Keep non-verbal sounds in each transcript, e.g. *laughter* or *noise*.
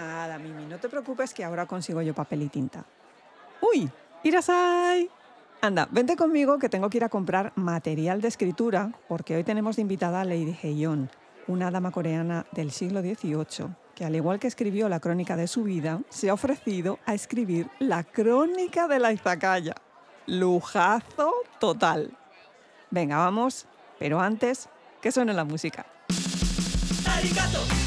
Nada, Mimi, no te preocupes que ahora consigo yo papel y tinta. ¡Uy! ¡Irasai! Anda, vente conmigo que tengo que ir a comprar material de escritura porque hoy tenemos de invitada a Lady Heion, una dama coreana del siglo XVIII que al igual que escribió la crónica de su vida, se ha ofrecido a escribir la crónica de la izakaya. Lujazo total. Venga, vamos, pero antes, que suene la música. Arigato.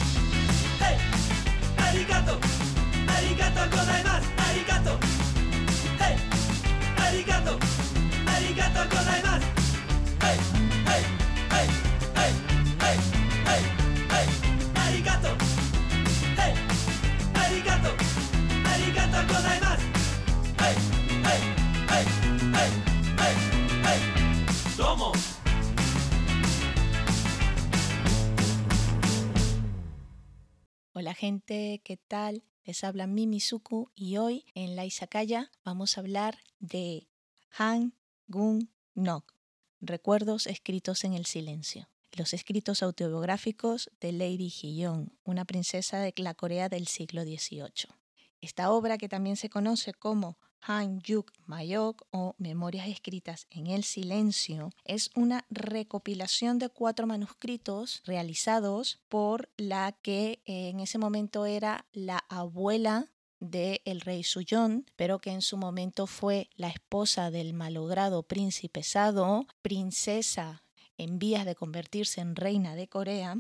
Hola gente, ¿qué tal? Les habla Mimi Suku y hoy en la Izakaya vamos a hablar de Han Gun Nok, Recuerdos escritos en el silencio. Los escritos autobiográficos de Lady Hyeon, una princesa de la Corea del siglo XVIII. Esta obra, que también se conoce como Han Yuk Mayok o Memorias escritas en el silencio, es una recopilación de cuatro manuscritos realizados por la que en ese momento era la abuela del el rey Suyón, pero que en su momento fue la esposa del malogrado príncipe Sado, princesa en vías de convertirse en reina de Corea,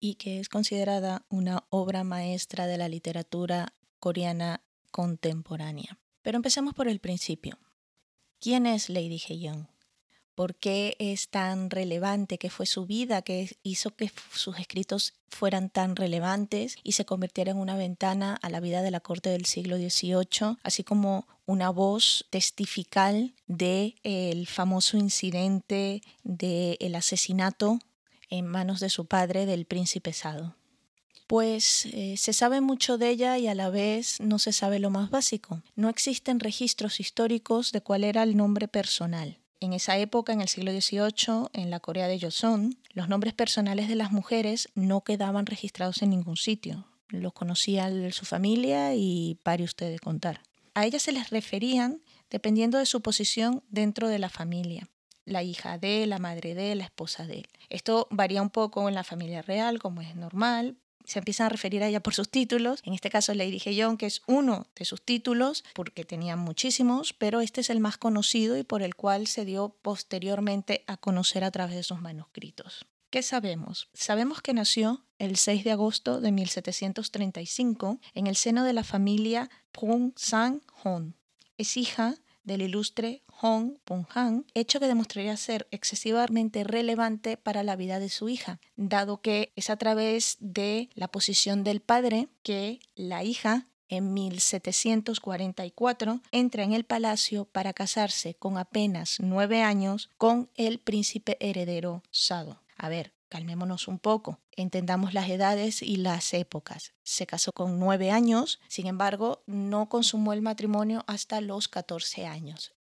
y que es considerada una obra maestra de la literatura coreana contemporánea. Pero empecemos por el principio. ¿Quién es Lady Haeyoung? ¿Por qué es tan relevante? ¿Qué fue su vida que hizo que sus escritos fueran tan relevantes y se convirtieran en una ventana a la vida de la corte del siglo XVIII, así como una voz testifical del el famoso incidente del asesinato en manos de su padre del príncipe Sado? Pues eh, se sabe mucho de ella y a la vez no se sabe lo más básico. No existen registros históricos de cuál era el nombre personal. En esa época, en el siglo XVIII, en la Corea de Joseon, los nombres personales de las mujeres no quedaban registrados en ningún sitio. Los conocía su familia y pare usted de contar. A ellas se les referían dependiendo de su posición dentro de la familia la hija de, la madre de, la esposa de. Esto varía un poco en la familia real, como es normal, se empiezan a referir a ella por sus títulos. En este caso Lady John, que es uno de sus títulos, porque tenía muchísimos, pero este es el más conocido y por el cual se dio posteriormente a conocer a través de sus manuscritos. ¿Qué sabemos? Sabemos que nació el 6 de agosto de 1735 en el seno de la familia Pung Sang-hon. Es hija del ilustre Hong Pung-han, hecho que demostraría ser excesivamente relevante para la vida de su hija, dado que es a través de la posición del padre que la hija en 1744 entra en el palacio para casarse con apenas nueve años con el príncipe heredero Sado. A ver, calmémonos un poco, entendamos las edades y las épocas. Se casó con nueve años, sin embargo, no consumó el matrimonio hasta los 14 años.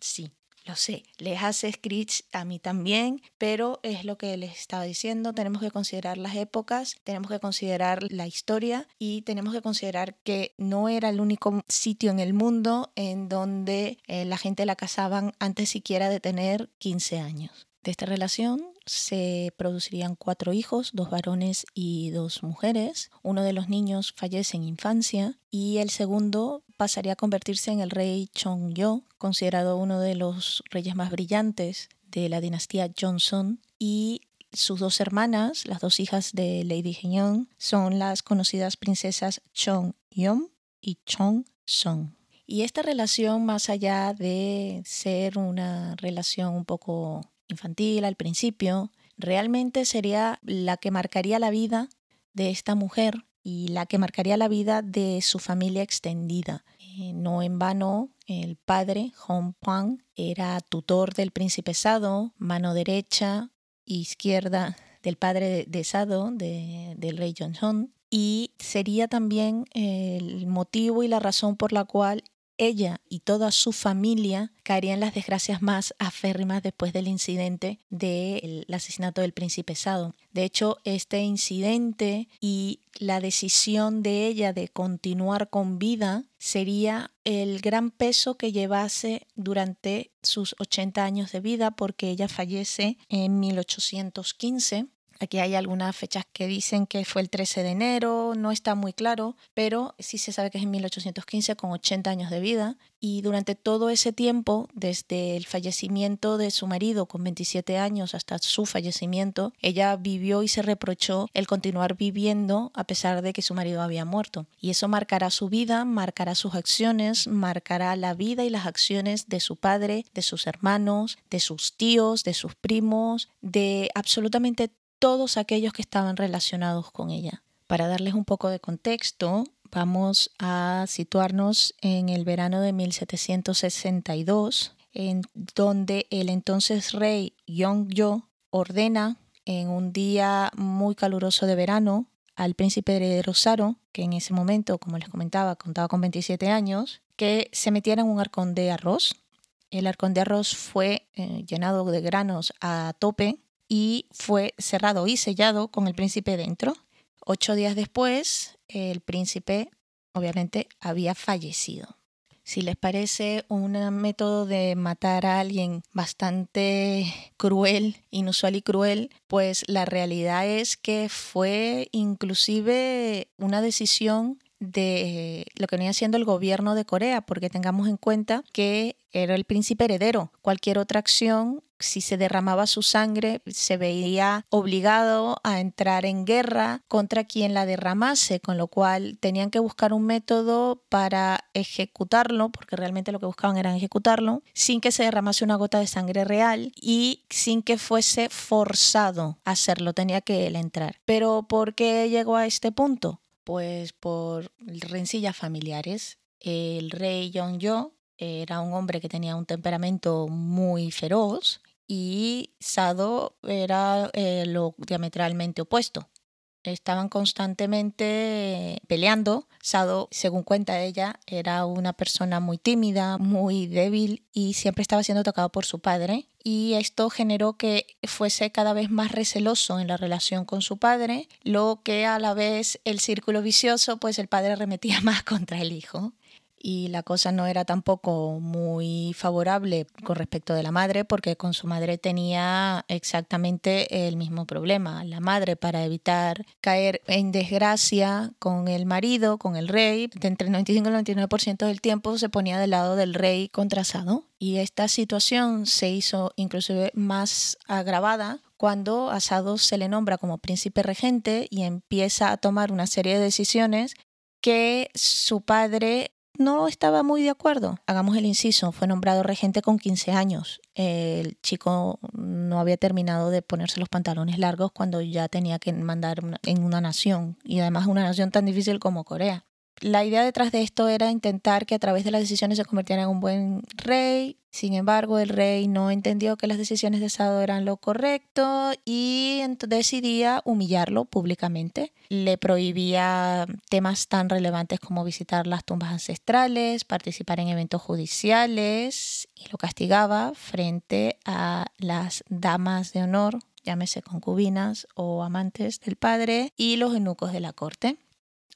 Sí, lo sé, les hace Screech a mí también, pero es lo que les estaba diciendo, tenemos que considerar las épocas, tenemos que considerar la historia y tenemos que considerar que no era el único sitio en el mundo en donde eh, la gente la casaban antes siquiera de tener 15 años. De esta relación se producirían cuatro hijos, dos varones y dos mujeres. Uno de los niños fallece en infancia y el segundo pasaría a convertirse en el rey Chong-yo, considerado uno de los reyes más brillantes de la dinastía Johnson y sus dos hermanas, las dos hijas de Lady Henyong, son las conocidas princesas Chong-yom y Chong-song. Y esta relación, más allá de ser una relación un poco infantil al principio, realmente sería la que marcaría la vida de esta mujer y la que marcaría la vida de su familia extendida. Eh, no en vano, el padre, Hong Pang, era tutor del príncipe Sado, mano derecha e izquierda del padre de, Sado, del rey Johnson, y sería también el motivo y la razón por la cual ella y toda su familia caerían las desgracias más aférrimas después del incidente del asesinato del príncipe Sado. De hecho, este incidente y la decisión de ella de continuar con vida sería el gran peso que llevase durante sus 80 años de vida porque ella fallece en 1815 Aquí hay algunas fechas que dicen que fue el 13 de enero, no está muy claro, pero sí se sabe que es en 1815 con 80 años de vida y durante todo ese tiempo, desde el fallecimiento de su marido con 27 años hasta su fallecimiento, ella vivió y se reprochó el continuar viviendo a pesar de que su marido había muerto. Y eso marcará su vida, marcará sus acciones, marcará la vida y las acciones de su padre, de sus hermanos, de sus tíos, de sus primos, de absolutamente todos aquellos que estaban relacionados con ella. Para darles un poco de contexto, vamos a situarnos en el verano de 1762, en donde el entonces rey Yongyo ordena en un día muy caluroso de verano al príncipe heredero Saro, que en ese momento, como les comentaba, contaba con 27 años, que se metiera en un arcón de arroz. El arcón de arroz fue eh, llenado de granos a tope y fue cerrado y sellado con el príncipe dentro. Ocho días después, el príncipe obviamente había fallecido. Si les parece un método de matar a alguien bastante cruel, inusual y cruel, pues la realidad es que fue inclusive una decisión de lo que venía siendo el gobierno de Corea, porque tengamos en cuenta que era el príncipe heredero. Cualquier otra acción, si se derramaba su sangre, se veía obligado a entrar en guerra contra quien la derramase, con lo cual tenían que buscar un método para ejecutarlo, porque realmente lo que buscaban era ejecutarlo, sin que se derramase una gota de sangre real y sin que fuese forzado a hacerlo, tenía que él entrar. Pero ¿por qué llegó a este punto? Pues por rencillas familiares. El rey Yongyo era un hombre que tenía un temperamento muy feroz y Sado era eh, lo diametralmente opuesto. Estaban constantemente peleando. Sado, según cuenta ella, era una persona muy tímida, muy débil y siempre estaba siendo tocado por su padre. Y esto generó que fuese cada vez más receloso en la relación con su padre, lo que a la vez el círculo vicioso, pues el padre remetía *laughs* más contra el hijo y la cosa no era tampoco muy favorable con respecto de la madre porque con su madre tenía exactamente el mismo problema. La madre para evitar caer en desgracia con el marido, con el rey, entre el 95 y el 99% del tiempo se ponía del lado del rey contrasado y esta situación se hizo inclusive más agravada cuando Asado se le nombra como príncipe regente y empieza a tomar una serie de decisiones que su padre no estaba muy de acuerdo. Hagamos el inciso, fue nombrado regente con 15 años. El chico no había terminado de ponerse los pantalones largos cuando ya tenía que mandar en una nación, y además una nación tan difícil como Corea. La idea detrás de esto era intentar que a través de las decisiones se convirtiera en un buen rey. Sin embargo, el rey no entendió que las decisiones de Sado eran lo correcto y decidía humillarlo públicamente. Le prohibía temas tan relevantes como visitar las tumbas ancestrales, participar en eventos judiciales y lo castigaba frente a las damas de honor, llámese concubinas o amantes del padre, y los eunucos de la corte.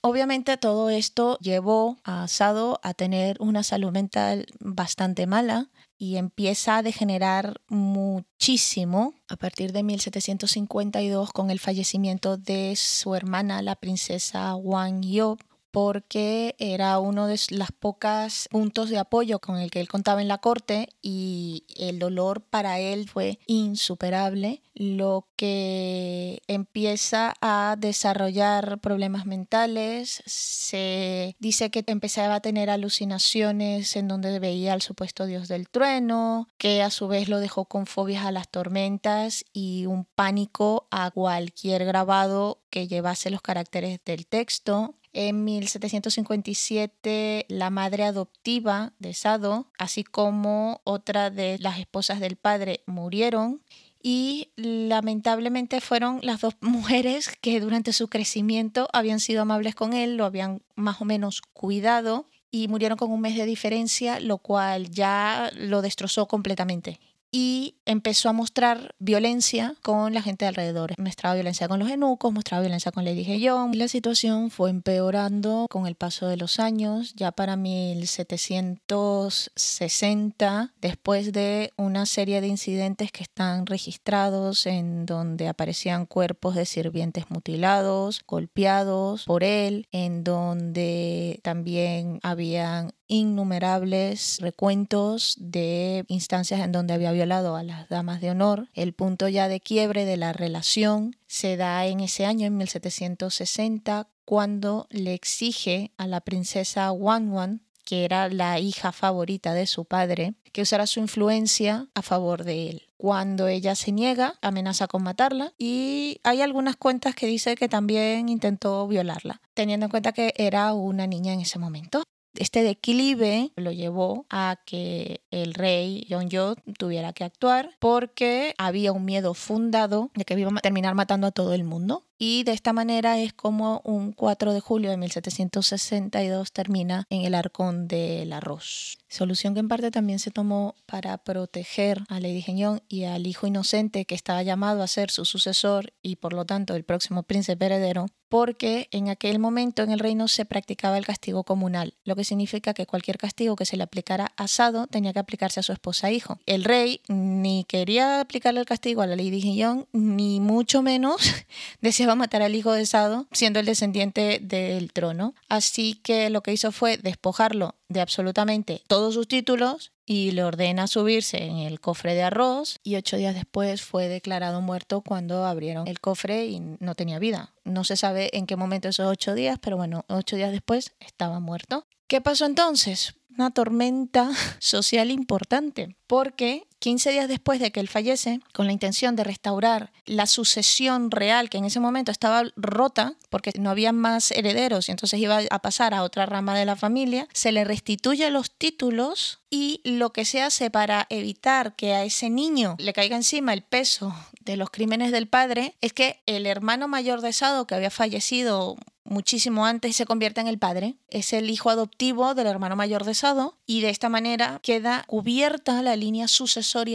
Obviamente todo esto llevó a Sado a tener una salud mental bastante mala y empieza a degenerar muchísimo a partir de 1752 con el fallecimiento de su hermana, la princesa Wang Yo, porque era uno de las pocas puntos de apoyo con el que él contaba en la corte y el dolor para él fue insuperable, lo que empieza a desarrollar problemas mentales, se dice que empezaba a tener alucinaciones en donde veía al supuesto dios del trueno, que a su vez lo dejó con fobias a las tormentas y un pánico a cualquier grabado que llevase los caracteres del texto. En 1757, la madre adoptiva de Sado, así como otra de las esposas del padre, murieron y lamentablemente fueron las dos *laughs* mujeres que durante su crecimiento habían sido amables con él, lo habían más o menos cuidado y murieron con un mes de diferencia, lo cual ya lo destrozó completamente y empezó a mostrar violencia con la gente alrededor. Mostraba violencia con los eunucos, mostraba violencia con Lady Young. La situación fue empeorando con el paso de los años. Ya para 1760, después de una serie de incidentes que están registrados en donde aparecían cuerpos de sirvientes mutilados, golpeados por él, en donde también habían innumerables recuentos de instancias en donde había violado a las damas de honor. El punto ya de quiebre de la relación se da en ese año, en 1760, cuando le exige a la princesa Wanwan que era la hija favorita de su padre, que usara su influencia a favor de él. Cuando ella se niega, amenaza con matarla y hay algunas cuentas que dice que también intentó violarla, teniendo en cuenta que era una niña en ese momento. Este declive lo llevó a que el rey Yo tuviera que actuar porque había un miedo fundado de que iba a terminar matando a todo el mundo. Y de esta manera es como un 4 de julio de 1762 termina en el Arcón del Arroz. Solución que en parte también se tomó para proteger a Lady Geñón y al hijo inocente que estaba llamado a ser su sucesor y por lo tanto el próximo príncipe heredero, porque en aquel momento en el reino se practicaba el castigo comunal, lo que significa que cualquier castigo que se le aplicara asado tenía que aplicarse a su esposa e hijo. El rey ni quería aplicarle el castigo a la Lady Geñón, ni mucho menos *laughs* deseaba a matar al hijo de Sado, siendo el descendiente del trono. Así que lo que hizo fue despojarlo de absolutamente todos sus títulos y le ordena subirse en el cofre de arroz y ocho días después fue declarado muerto cuando abrieron el cofre y no tenía vida. No se sabe en qué momento esos ocho días, pero bueno, ocho días después estaba muerto. ¿Qué pasó entonces? Una tormenta *laughs* social importante, porque 15 días después de que él fallece, con la intención de restaurar la sucesión real que en ese momento estaba rota, porque no había más herederos y entonces iba a pasar a otra rama de la familia, se le restituye los títulos y lo que se hace para evitar que a ese niño le caiga encima el peso de los crímenes del padre es que el hermano mayor de Sado, que había fallecido muchísimo antes se convierte en el padre. Es el hijo adoptivo del hermano mayor de Sado y de esta manera queda cubierta la línea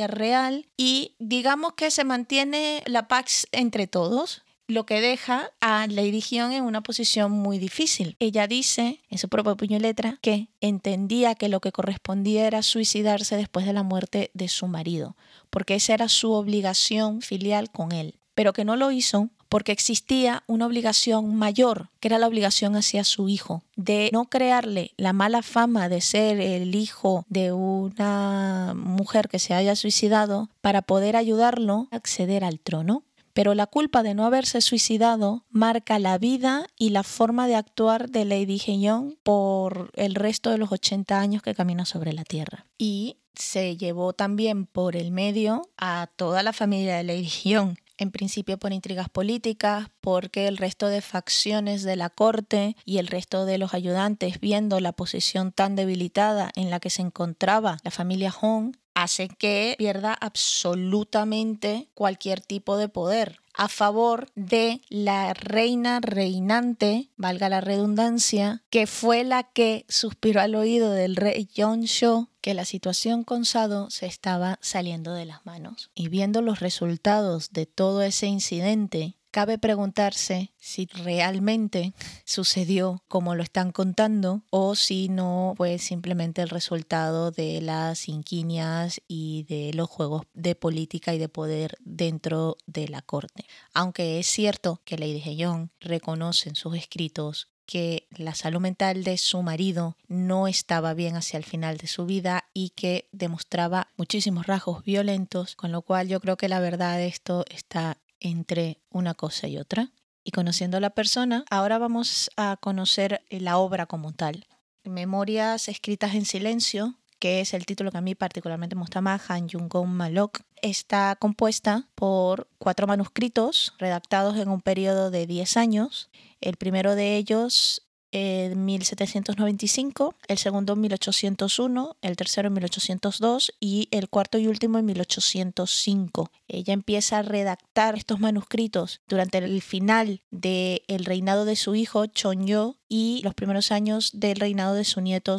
real y digamos que se mantiene la pax entre todos lo que deja a Lady Gion en una posición muy difícil. Ella dice, en su propio puño y letra, que entendía que lo que correspondía era suicidarse después de la muerte de su marido, porque esa era su obligación filial con él, pero que no lo hizo porque existía una obligación mayor, que era la obligación hacia su hijo, de no crearle la mala fama de ser el hijo de una mujer que se haya suicidado para poder ayudarlo a acceder al trono. Pero la culpa de no haberse suicidado marca la vida y la forma de actuar de Lady Young por el resto de los 80 años que camina sobre la tierra. Y se llevó también por el medio a toda la familia de Lady Young en principio por intrigas políticas, porque el resto de facciones de la corte y el resto de los ayudantes, viendo la posición tan debilitada en la que se encontraba la familia Hong, hace que pierda absolutamente cualquier tipo de poder a favor de la reina reinante, valga la redundancia, que fue la que suspiró al oído del rey Sho que la situación con Sado se estaba saliendo de las manos. Y viendo los resultados de todo ese incidente, Cabe preguntarse si realmente sucedió como lo están contando o si no fue simplemente el resultado de las inquinias y de los juegos de política y de poder dentro de la corte. Aunque es cierto que Lady Heyon reconoce en sus escritos que la salud mental de su marido no estaba bien hacia el final de su vida y que demostraba muchísimos rasgos violentos, con lo cual yo creo que la verdad de esto está entre una cosa y otra. Y conociendo a la persona, ahora vamos a conocer la obra como tal. Memorias escritas en silencio, que es el título que a mí particularmente me gusta más, Han Jung-gong Malok, está compuesta por cuatro manuscritos redactados en un periodo de 10 años. El primero de ellos en 1795, el segundo en 1801, el tercero en 1802 y el cuarto y último en 1805. Ella empieza a redactar estos manuscritos durante el final del reinado de su hicho Chonyo y los primeros años del reinado de su nieto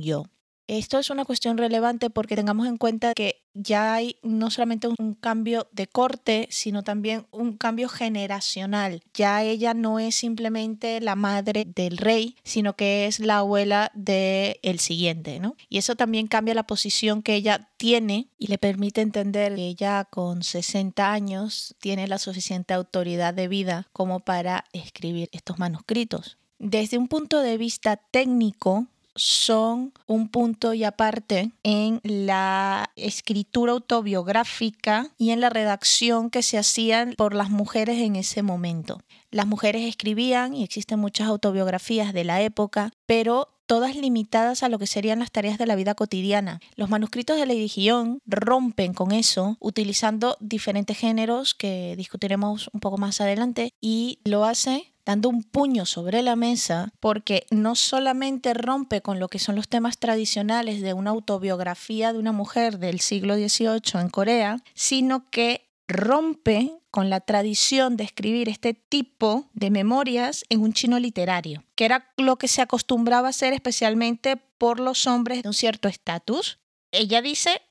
Yo. Esto es una cuestión relevante porque tengamos en cuenta que ya hay no solamente un cambio de corte, sino también un cambio generacional. Ya ella no es simplemente la madre del rey, sino que es la abuela del el siguiente, ¿no? Y eso también cambia la posición que ella tiene y le permite entender que ella con 60 años tiene la suficiente autoridad de vida como para escribir estos manuscritos. Desde un punto de vista técnico, son un punto y aparte en la escritura autobiográfica y en la redacción que se hacían por las mujeres en ese momento. Las mujeres escribían y existen muchas autobiografías de la época, pero todas limitadas a lo que serían las tareas de la vida cotidiana. Los manuscritos de Lady Guion rompen con eso utilizando diferentes géneros que discutiremos un poco más adelante y lo hace dando un puño sobre la mesa porque no solamente rompe con lo que son los temas tradicionales de una autobiografía de una mujer del siglo XVIII en Corea, sino que rompe con la tradición de escribir este tipo de memorias en un chino literario, que era lo que se acostumbraba a hacer especialmente por los hombres de un cierto estatus. Ella dice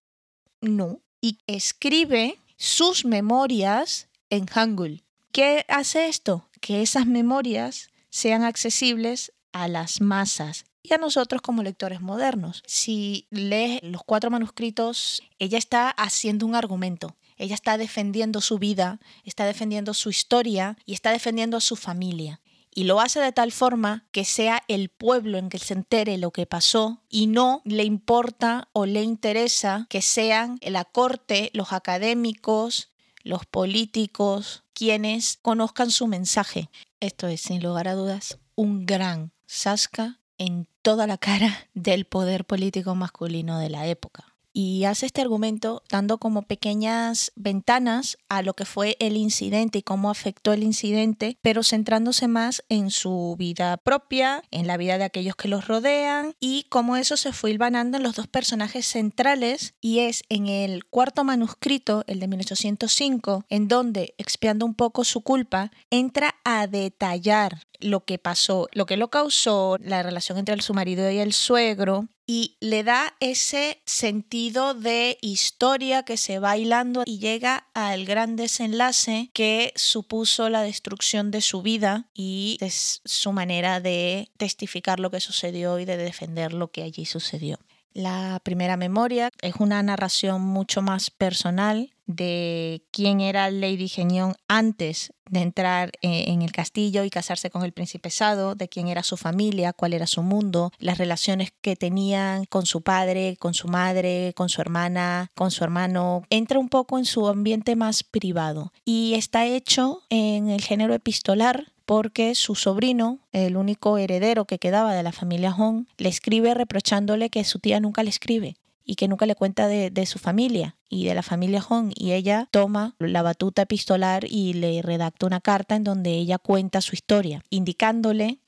no y escribe sus memorias en Hangul. ¿Qué hace esto? que esas memorias sean accesibles a las masas y a nosotros como lectores modernos. Si lees los cuatro manuscritos, ella está haciendo un argumento. Ella está defendiendo su vida, está defendiendo su historia y está defendiendo a su familia. Y lo hace de tal forma que sea el pueblo en que se entere lo que pasó y no le importa o le interesa que sean la corte, los académicos, los políticos, quienes conozcan su mensaje. Esto es, sin lugar a dudas, un gran sasca en toda la cara del poder político masculino de la época y hace este argumento dando como pequeñas ventanas a lo que fue el incidente y cómo afectó el incidente, pero centrándose más en su vida propia, en la vida de aquellos que los rodean y cómo eso se fue hilvanando en los dos personajes centrales y es en el cuarto manuscrito, el de 1805, en donde, expiando un poco su culpa, entra a detallar lo que pasó, lo que lo causó, la relación entre su marido y el suegro, y le da ese sentido de historia que se va hilando y llega al gran desenlace que supuso la destrucción de su vida y de su manera de testificar lo que sucedió y de defender lo que allí sucedió. La primera memoria es una narración mucho más personal de quién era Lady Genion antes de entrar eh, en el castillo y casarse con el príncipe Sado, de quién era su familia, cuál era su mundo, las relaciones que tenían con su padre, con su madre, con su hermana, con su hermano. Entra un poco en su ambiente más privado y está hecho en el género epistolar porque su sobrino, el único heredero que quedaba de la familia Hong, le escribe reprochándole que su tía nunca le escribe y que nunca le cuenta de, su familia y de la familia Hong. Y ella toma la batuta epistolar y le redacta una carta en donde ella cuenta su historia, indicándole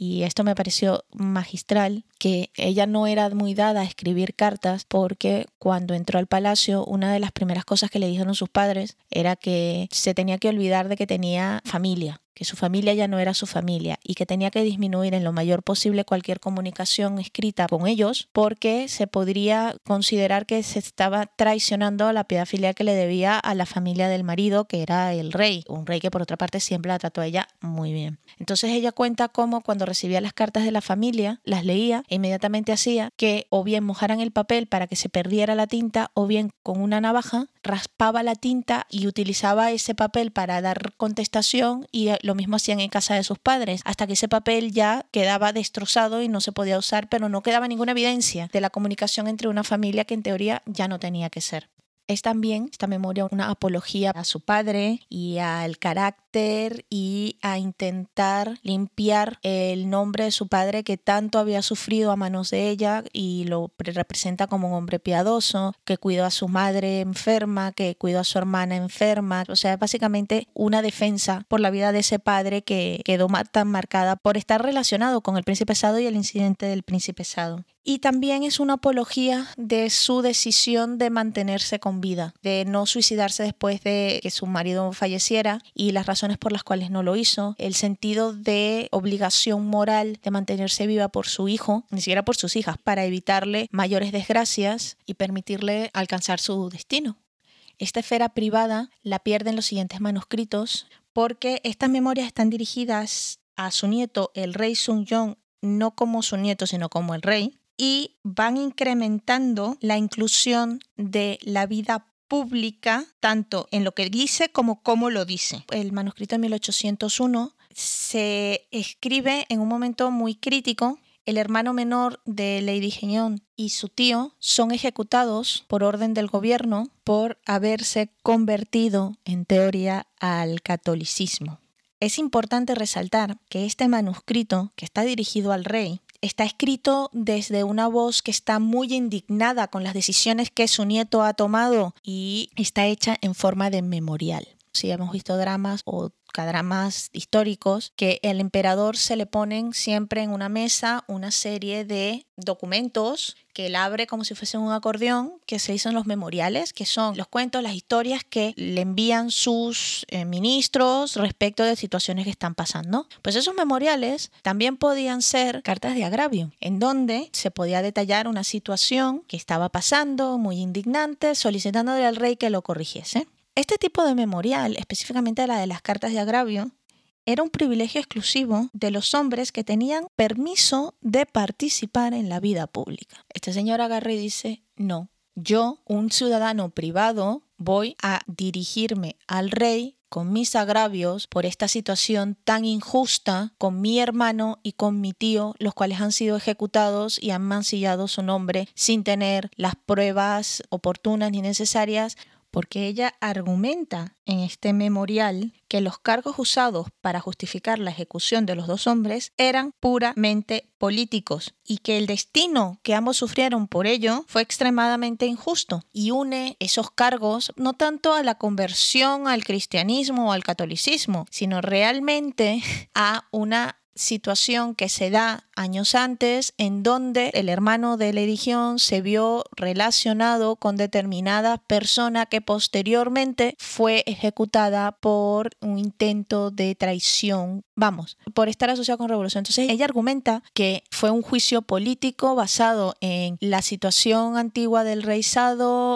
y esto me pareció magistral, que ella no era muy dada a escribir cartas porque cuando entró al palacio una de las primeras cosas que le dijeron sus padres era que se tenía que olvidar de que tenía familia, que su familia ya no era su familia y que tenía que disminuir en lo mayor posible cualquier comunicación escrita con ellos porque se podría considerar que se estaba traicionando la piedad filial que le debía a la familia del marido, que era el rey, un rey que por otra parte siempre la trató a ella muy bien. Entonces ella cuenta cómo cuando recibía las cartas de la familia, las leía e inmediatamente hacía que o bien mojaran el papel para que se perdiera la tinta o bien con una navaja raspaba la tinta y utilizaba ese papel para dar contestación y lo mismo hacían en casa de sus padres, hasta que ese papel ya quedaba destrozado y no se podía usar, pero no quedaba ninguna evidencia de la comunicación entre una familia que en teoría ya no tenía que ser. Es también esta memoria una apología a su padre y al carácter y a intentar limpiar el nombre de su padre que tanto había sufrido a manos de ella y lo representa como un hombre piadoso, que cuidó a su madre enferma, que cuidó a su hermana enferma. O sea, básicamente una defensa por la vida de ese padre que quedó tan marcada por estar relacionado con el príncipe Sado y el incidente del príncipe Sado y también es una apología de su decisión de mantenerse con vida, de no suicidarse después de que su marido falleciera y las razones por las cuales no lo hizo, el sentido de obligación moral de mantenerse viva por su hijo, ni siquiera por sus hijas, para evitarle mayores desgracias y permitirle alcanzar su destino. Esta esfera privada la pierde en los siguientes manuscritos porque estas memorias están dirigidas a su nieto, el rey Sun Yong, no como su nieto, sino como el rey, y van incrementando la inclusión de la vida pública, tanto en lo que dice como cómo lo dice. El manuscrito de 1801 se escribe en un momento muy crítico. El hermano menor de Lady Geñón y su tío son ejecutados por orden del gobierno por haberse convertido, en teoría, al catolicismo. Es importante resaltar que este manuscrito, que está dirigido al rey, está escrito desde una voz que está muy indignada con las decisiones que su nieto ha tomado y está hecha en forma de memorial. Si hemos visto dramas o dramas históricos, que el emperador se le ponen siempre en una mesa una serie de documentos que él abre como si fuese un acordeón, que se dicen los memoriales, que son los cuentos, las historias que le envían sus eh, ministros respecto de situaciones que están pasando. Pues esos memoriales también podían ser cartas de agravio, en donde se podía detallar una situación que estaba pasando, muy indignante, solicitándole al rey que lo corrigiese. Este tipo de memorial, específicamente la de las cartas de agravio, era un privilegio exclusivo de los hombres que tenían permiso de participar en la vida pública. Este señor agarra dice, no, yo, un ciudadano privado, voy a dirigirme al rey con mis agravios por esta situación tan injusta con mi hermano y con mi tío, los cuales han sido ejecutados y han mancillado su nombre sin tener las pruebas oportunas ni necesarias porque ella argumenta en este memorial que los cargos usados para justificar la ejecución de los dos hombres eran puramente políticos y que el destino que ambos sufrieron por ello fue extremadamente injusto y une esos cargos no tanto a la conversión al cristianismo o al catolicismo, sino realmente *laughs* a una situación que se da años antes en donde el hermano de la edición se vio relacionado con determinada persona que posteriormente fue ejecutada por un intento de traición, vamos, por estar asociado con revolución. Entonces ella argumenta que fue un juicio político basado en la situación antigua del rey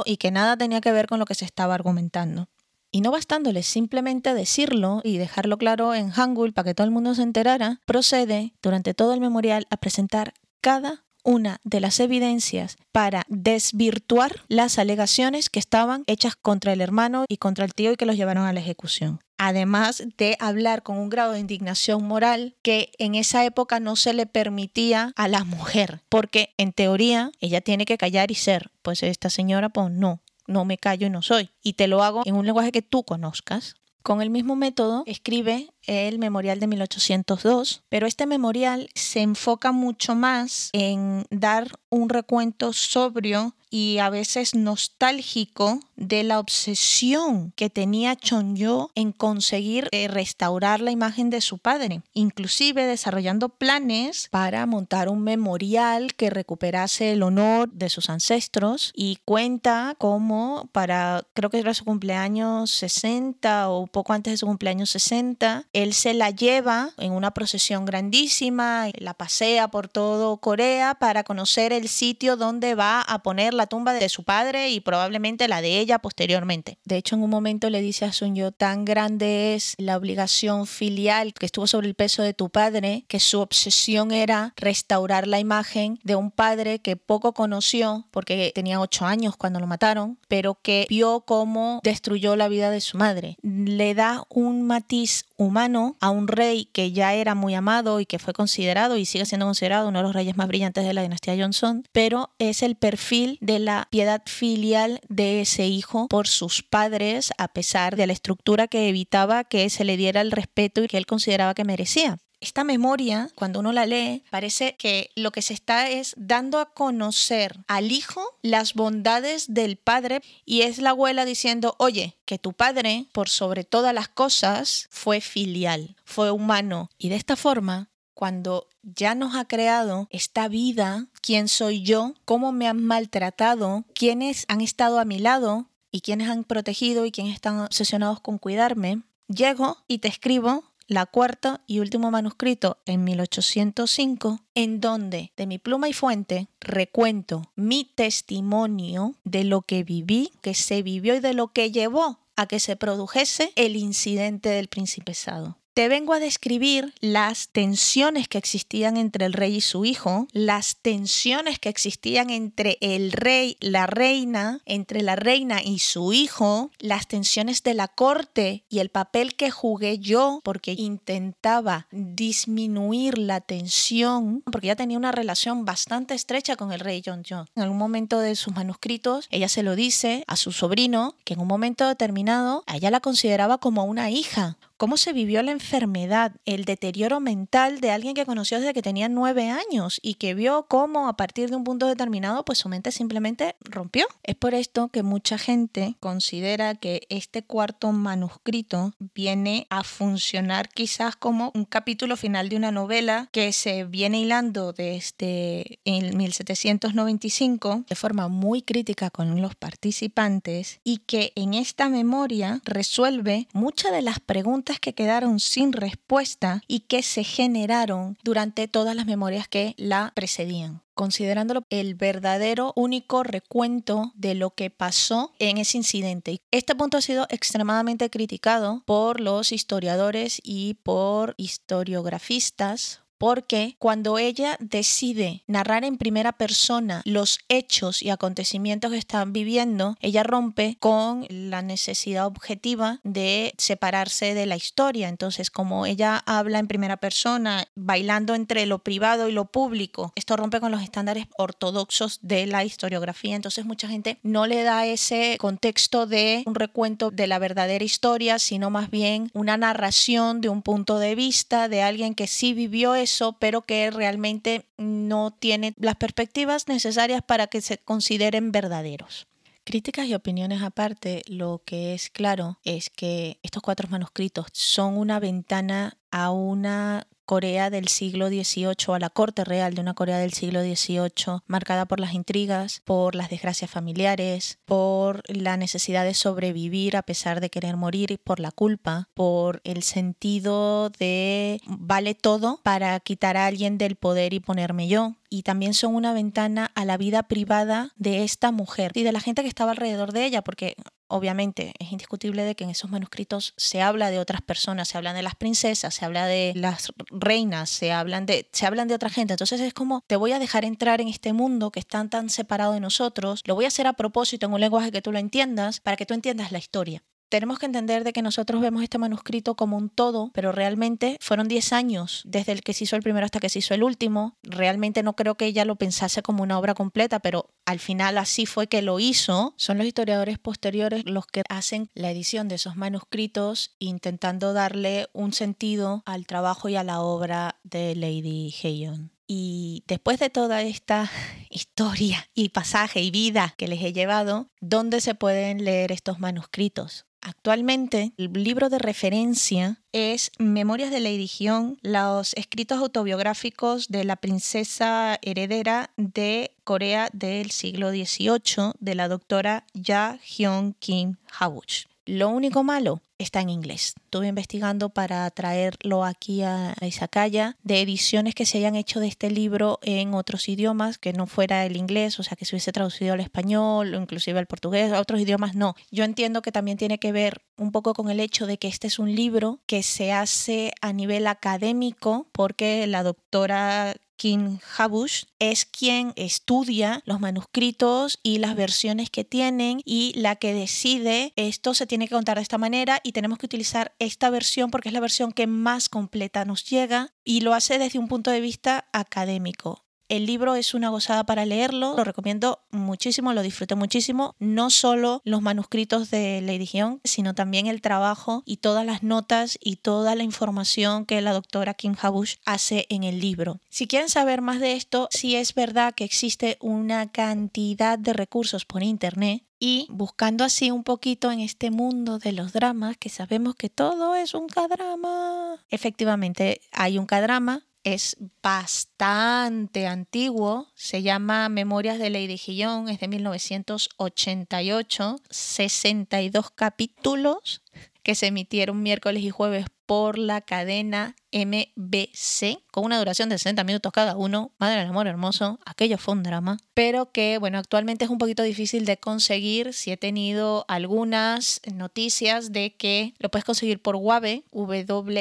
y que nada tenía que ver con lo que se estaba argumentando. Y no bastándole simplemente decirlo y dejarlo claro en Hangul para que todo el mundo se enterara, procede durante todo el memorial a presentar cada una de las evidencias para desvirtuar las alegaciones que estaban hechas contra el hermano y contra el tío y que los llevaron a la ejecución. Además de hablar con un grado de indignación moral que en esa época no se le permitía a la mujer, porque en teoría ella tiene que callar y ser, pues esta señora pues no, no me callo y no soy. Y te lo hago en un lenguaje que tú conozcas. Con el mismo método escribe el memorial de 1802, pero este memorial se enfoca mucho más en dar un recuento sobrio y a veces nostálgico de la obsesión que tenía Chonyo en conseguir eh, restaurar la imagen de su padre, inclusive desarrollando planes para montar un memorial que recuperase el honor de sus ancestros y cuenta cómo para, creo que era su cumpleaños 60 o poco antes de su cumpleaños 60, él se la lleva en una procesión grandísima, la pasea por todo Corea para conocer el sitio donde va a poner la tumba de su padre y probablemente la de ella posteriormente. De hecho, en un momento le dice a Sun Yo, tan grande es la obligación filial que estuvo sobre el peso de tu padre, que su obsesión era restaurar la imagen de un padre que poco conoció, porque tenía ocho años cuando lo mataron, pero que vio cómo destruyó la vida de su madre. Le da un matiz humano a un rey que ya era muy amado y que fue considerado y sigue siendo considerado uno de los reyes más brillantes de la dinastía Johnson, pero es el perfil de la piedad filial de ese hijo por sus padres a pesar de la estructura que evitaba que se le diera el respeto y que él consideraba que merecía. Esta memoria, cuando uno la lee, parece que lo que se está es dando a conocer al hijo las bondades del padre y es la abuela diciendo, oye, que tu padre, por sobre todas las cosas, fue filial, fue humano. Y de esta forma, cuando ya nos ha creado esta vida, quién soy yo, cómo me han maltratado, quiénes han estado a mi lado y quiénes han protegido y quiénes están obsesionados con cuidarme, llego y te escribo la cuarta y último manuscrito en 1805, en donde de mi pluma y fuente recuento mi testimonio de lo que viví, que se vivió y de lo que llevó a que se produjese el incidente del principesado. Te vengo a describir las tensiones que existían entre el rey y su hijo, las tensiones que existían entre el rey, la reina, entre la reina y su hijo, las tensiones de la corte y el papel que jugué yo porque intentaba disminuir la tensión, porque ya tenía una relación bastante estrecha con el rey John John. En algún momento de sus manuscritos, ella se lo dice a su sobrino, que en un momento determinado a ella la consideraba como una hija, cómo se vivió la enfermedad, el deterioro mental de alguien que conoció desde que tenía nueve años y que vio cómo a partir de un punto determinado pues su mente simplemente rompió. Es por esto que mucha gente considera que este cuarto manuscrito viene a funcionar quizás como un capítulo final de una novela que se viene hilando desde el 1795 de forma muy crítica con los participantes y que en esta memoria resuelve muchas de las preguntas que quedaron sin respuesta y que se generaron durante todas las memorias que la precedían considerándolo el verdadero único recuento de lo que pasó en ese incidente. Este punto ha sido extremadamente criticado por los historiadores y por historiografistas porque cuando ella decide narrar en primera persona los hechos y acontecimientos que están viviendo, ella rompe con la necesidad objetiva de separarse de la historia. Entonces, como ella habla en primera persona, bailando entre lo privado y lo público, esto rompe con los estándares ortodoxos de la historiografía. Entonces, mucha gente no le da ese contexto de un recuento de la verdadera historia, sino más bien una narración de un punto de vista de alguien que sí vivió eso pero que realmente no tiene las perspectivas necesarias para que se consideren verdaderos. Críticas y opiniones aparte, lo que es claro es que estos cuatro manuscritos son una ventana a una Corea del siglo XVIII, a la corte real de una Corea del siglo XVIII, marcada por las intrigas, por las desgracias familiares, por la necesidad de sobrevivir a pesar de querer morir, por la culpa, por el sentido de vale todo para quitar a alguien del poder y ponerme yo, y también son una ventana a la vida privada de esta mujer y de la gente que estaba alrededor de ella, porque obviamente es indiscutible de que en esos manuscritos se habla de otras personas, se hablan de las princesas, se habla de las reinas, se hablan de, se hablan de otra gente. Entonces es como, te voy a dejar entrar en este mundo que está tan separado de nosotros, lo voy a hacer a propósito en un lenguaje que tú lo entiendas, para que tú entiendas la historia tenemos que entender de que nosotros vemos este manuscrito como un todo, pero realmente fueron 10 años desde el que se hizo el primero hasta que se hizo el último. Realmente no creo que ella lo pensase como una obra completa, pero al final así fue que lo hizo. Son los historiadores posteriores los que hacen la edición de esos manuscritos intentando darle un sentido al trabajo y a la obra de Lady Hayon. Y después de toda esta *laughs* historia y pasaje y vida que les he llevado, ¿dónde se pueden leer estos manuscritos? Actualmente, el libro de referencia es Memorias de la edición, los escritos autobiográficos de la princesa heredera de Corea del siglo XVIII de la doctora Ja Hyun Kim Hawuch. Lo único malo está en inglés. Estuve investigando para traerlo aquí a Izakaya de ediciones que se hayan hecho de este libro en otros idiomas que no fuera el inglés, o sea, que se hubiese traducido al español o inclusive al portugués, a otros idiomas no. Yo entiendo que también tiene que ver un poco con el hecho de que este es un libro que se hace a nivel académico porque la doctora King Habush es quien estudia los manuscritos y las versiones que tienen y la que decide esto se tiene que contar de esta manera y tenemos que utilizar esta versión porque es la versión que más completa nos llega y lo hace desde un punto de vista académico. El libro es una gozada para leerlo, lo recomiendo muchísimo, lo disfruté muchísimo. No solo los manuscritos de Lady Hyun, sino también el trabajo y todas las notas y toda la información que la doctora Kim Habush hace en el libro. Si quieren saber más de esto, sí es verdad que existe una cantidad de recursos por internet y buscando así un poquito en este mundo de los dramas, que sabemos que todo es un K-drama. Efectivamente, hay un K-drama, es bastante antiguo, se llama Memorias de Lady Guillón, es de 1988, 62 capítulos que se emitieron miércoles y jueves por la cadena MBC, con una duración de 60 minutos cada uno. Madre del amor hermoso, aquello fue un drama. Pero que, bueno, actualmente es un poquito difícil de conseguir. Si he tenido algunas noticias de que lo puedes conseguir por Wave, wavve.com,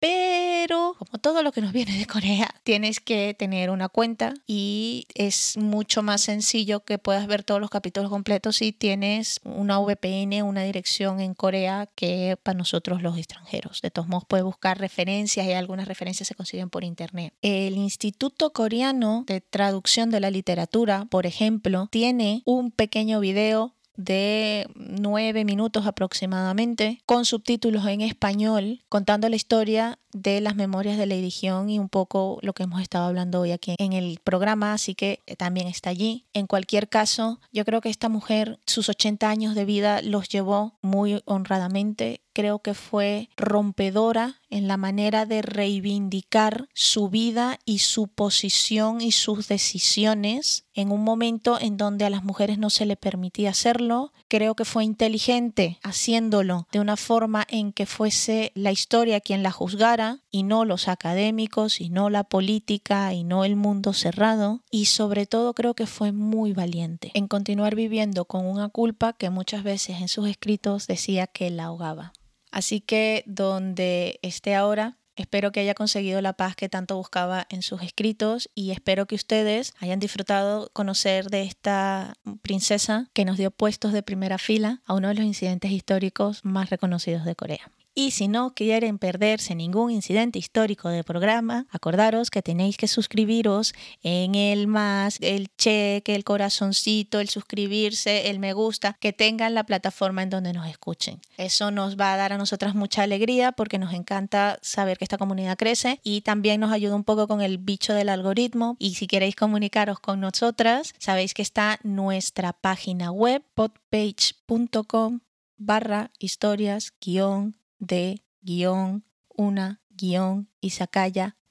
pero como todo lo que nos viene de Corea, tienes que tener una cuenta y es mucho más sencillo que puedas ver todos los capítulos completos si tienes una VPN, una dirección en Corea que para nosotros los extranjeros de todos modos, puede buscar referencias y algunas referencias se consiguen por internet. El Instituto Coreano de Traducción de la Literatura, por ejemplo, tiene un pequeño video de nueve minutos aproximadamente, con subtítulos en español, contando la historia de las memorias de la edición y un poco lo que hemos estado hablando hoy aquí en el programa, así que también está allí. En cualquier caso, yo creo que esta mujer, sus 80 años de vida los llevó muy honradamente creo que fue rompedora en la manera de reivindicar su vida y su posición y sus decisiones en un momento en donde a las mujeres no se le permitía hacerlo. Creo que fue inteligente haciéndolo de una forma en que fuese la historia quien la juzgara y no los académicos y no la política y no el mundo cerrado. Y sobre todo creo que fue muy valiente en continuar viviendo con una culpa que muchas veces en sus escritos decía que la ahogaba. Así que donde esté ahora, Espero que haya conseguido la paz que tanto buscaba en sus escritos y espero que ustedes hayan disfrutado conocer de esta princesa que nos dio puestos de primera fila a uno de los incidentes históricos más reconocidos de Corea. Y si no quieren perderse ningún incidente histórico del programa, acordaros que tenéis que suscribiros en el más, el cheque, el corazoncito, el suscribirse, el me gusta, que tengan la plataforma en donde nos escuchen. Eso nos va a dar a nosotras mucha alegría porque nos encanta saber que esta comunidad crece y también nos ayuda un poco con el bicho del algoritmo. Y si queréis comunicaros con nosotras, sabéis que está nuestra página web podpage.com barra historias guion de guion, una guion y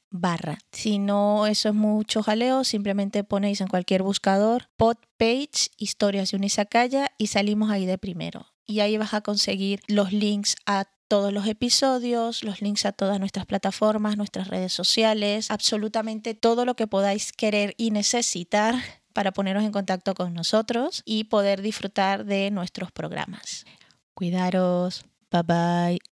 barra. Si no eso es mucho jaleo, simplemente ponéis en cualquier buscador podpage historias de Unisacaya y salimos ahí de primero. Y ahí vas a conseguir los links a todos los episodios, los links a todas nuestras plataformas, nuestras redes sociales, absolutamente todo lo que podáis querer y necesitar para poneros en contacto con nosotros y poder disfrutar de nuestros programas. Cuidaros. Bye bye.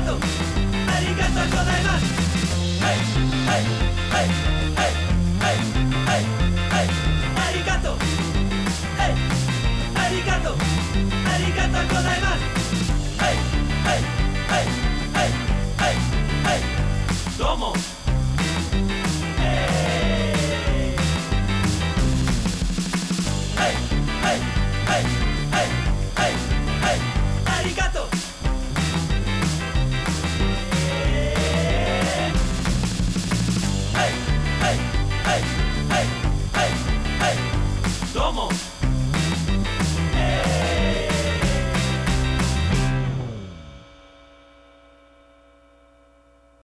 ありがとうございます。はい。はい。はい。はい。はい。はい。はい。ありがとうはい。ありがとうありがとうござい。ますはい。はい。はい。はい。はい。はい。どうも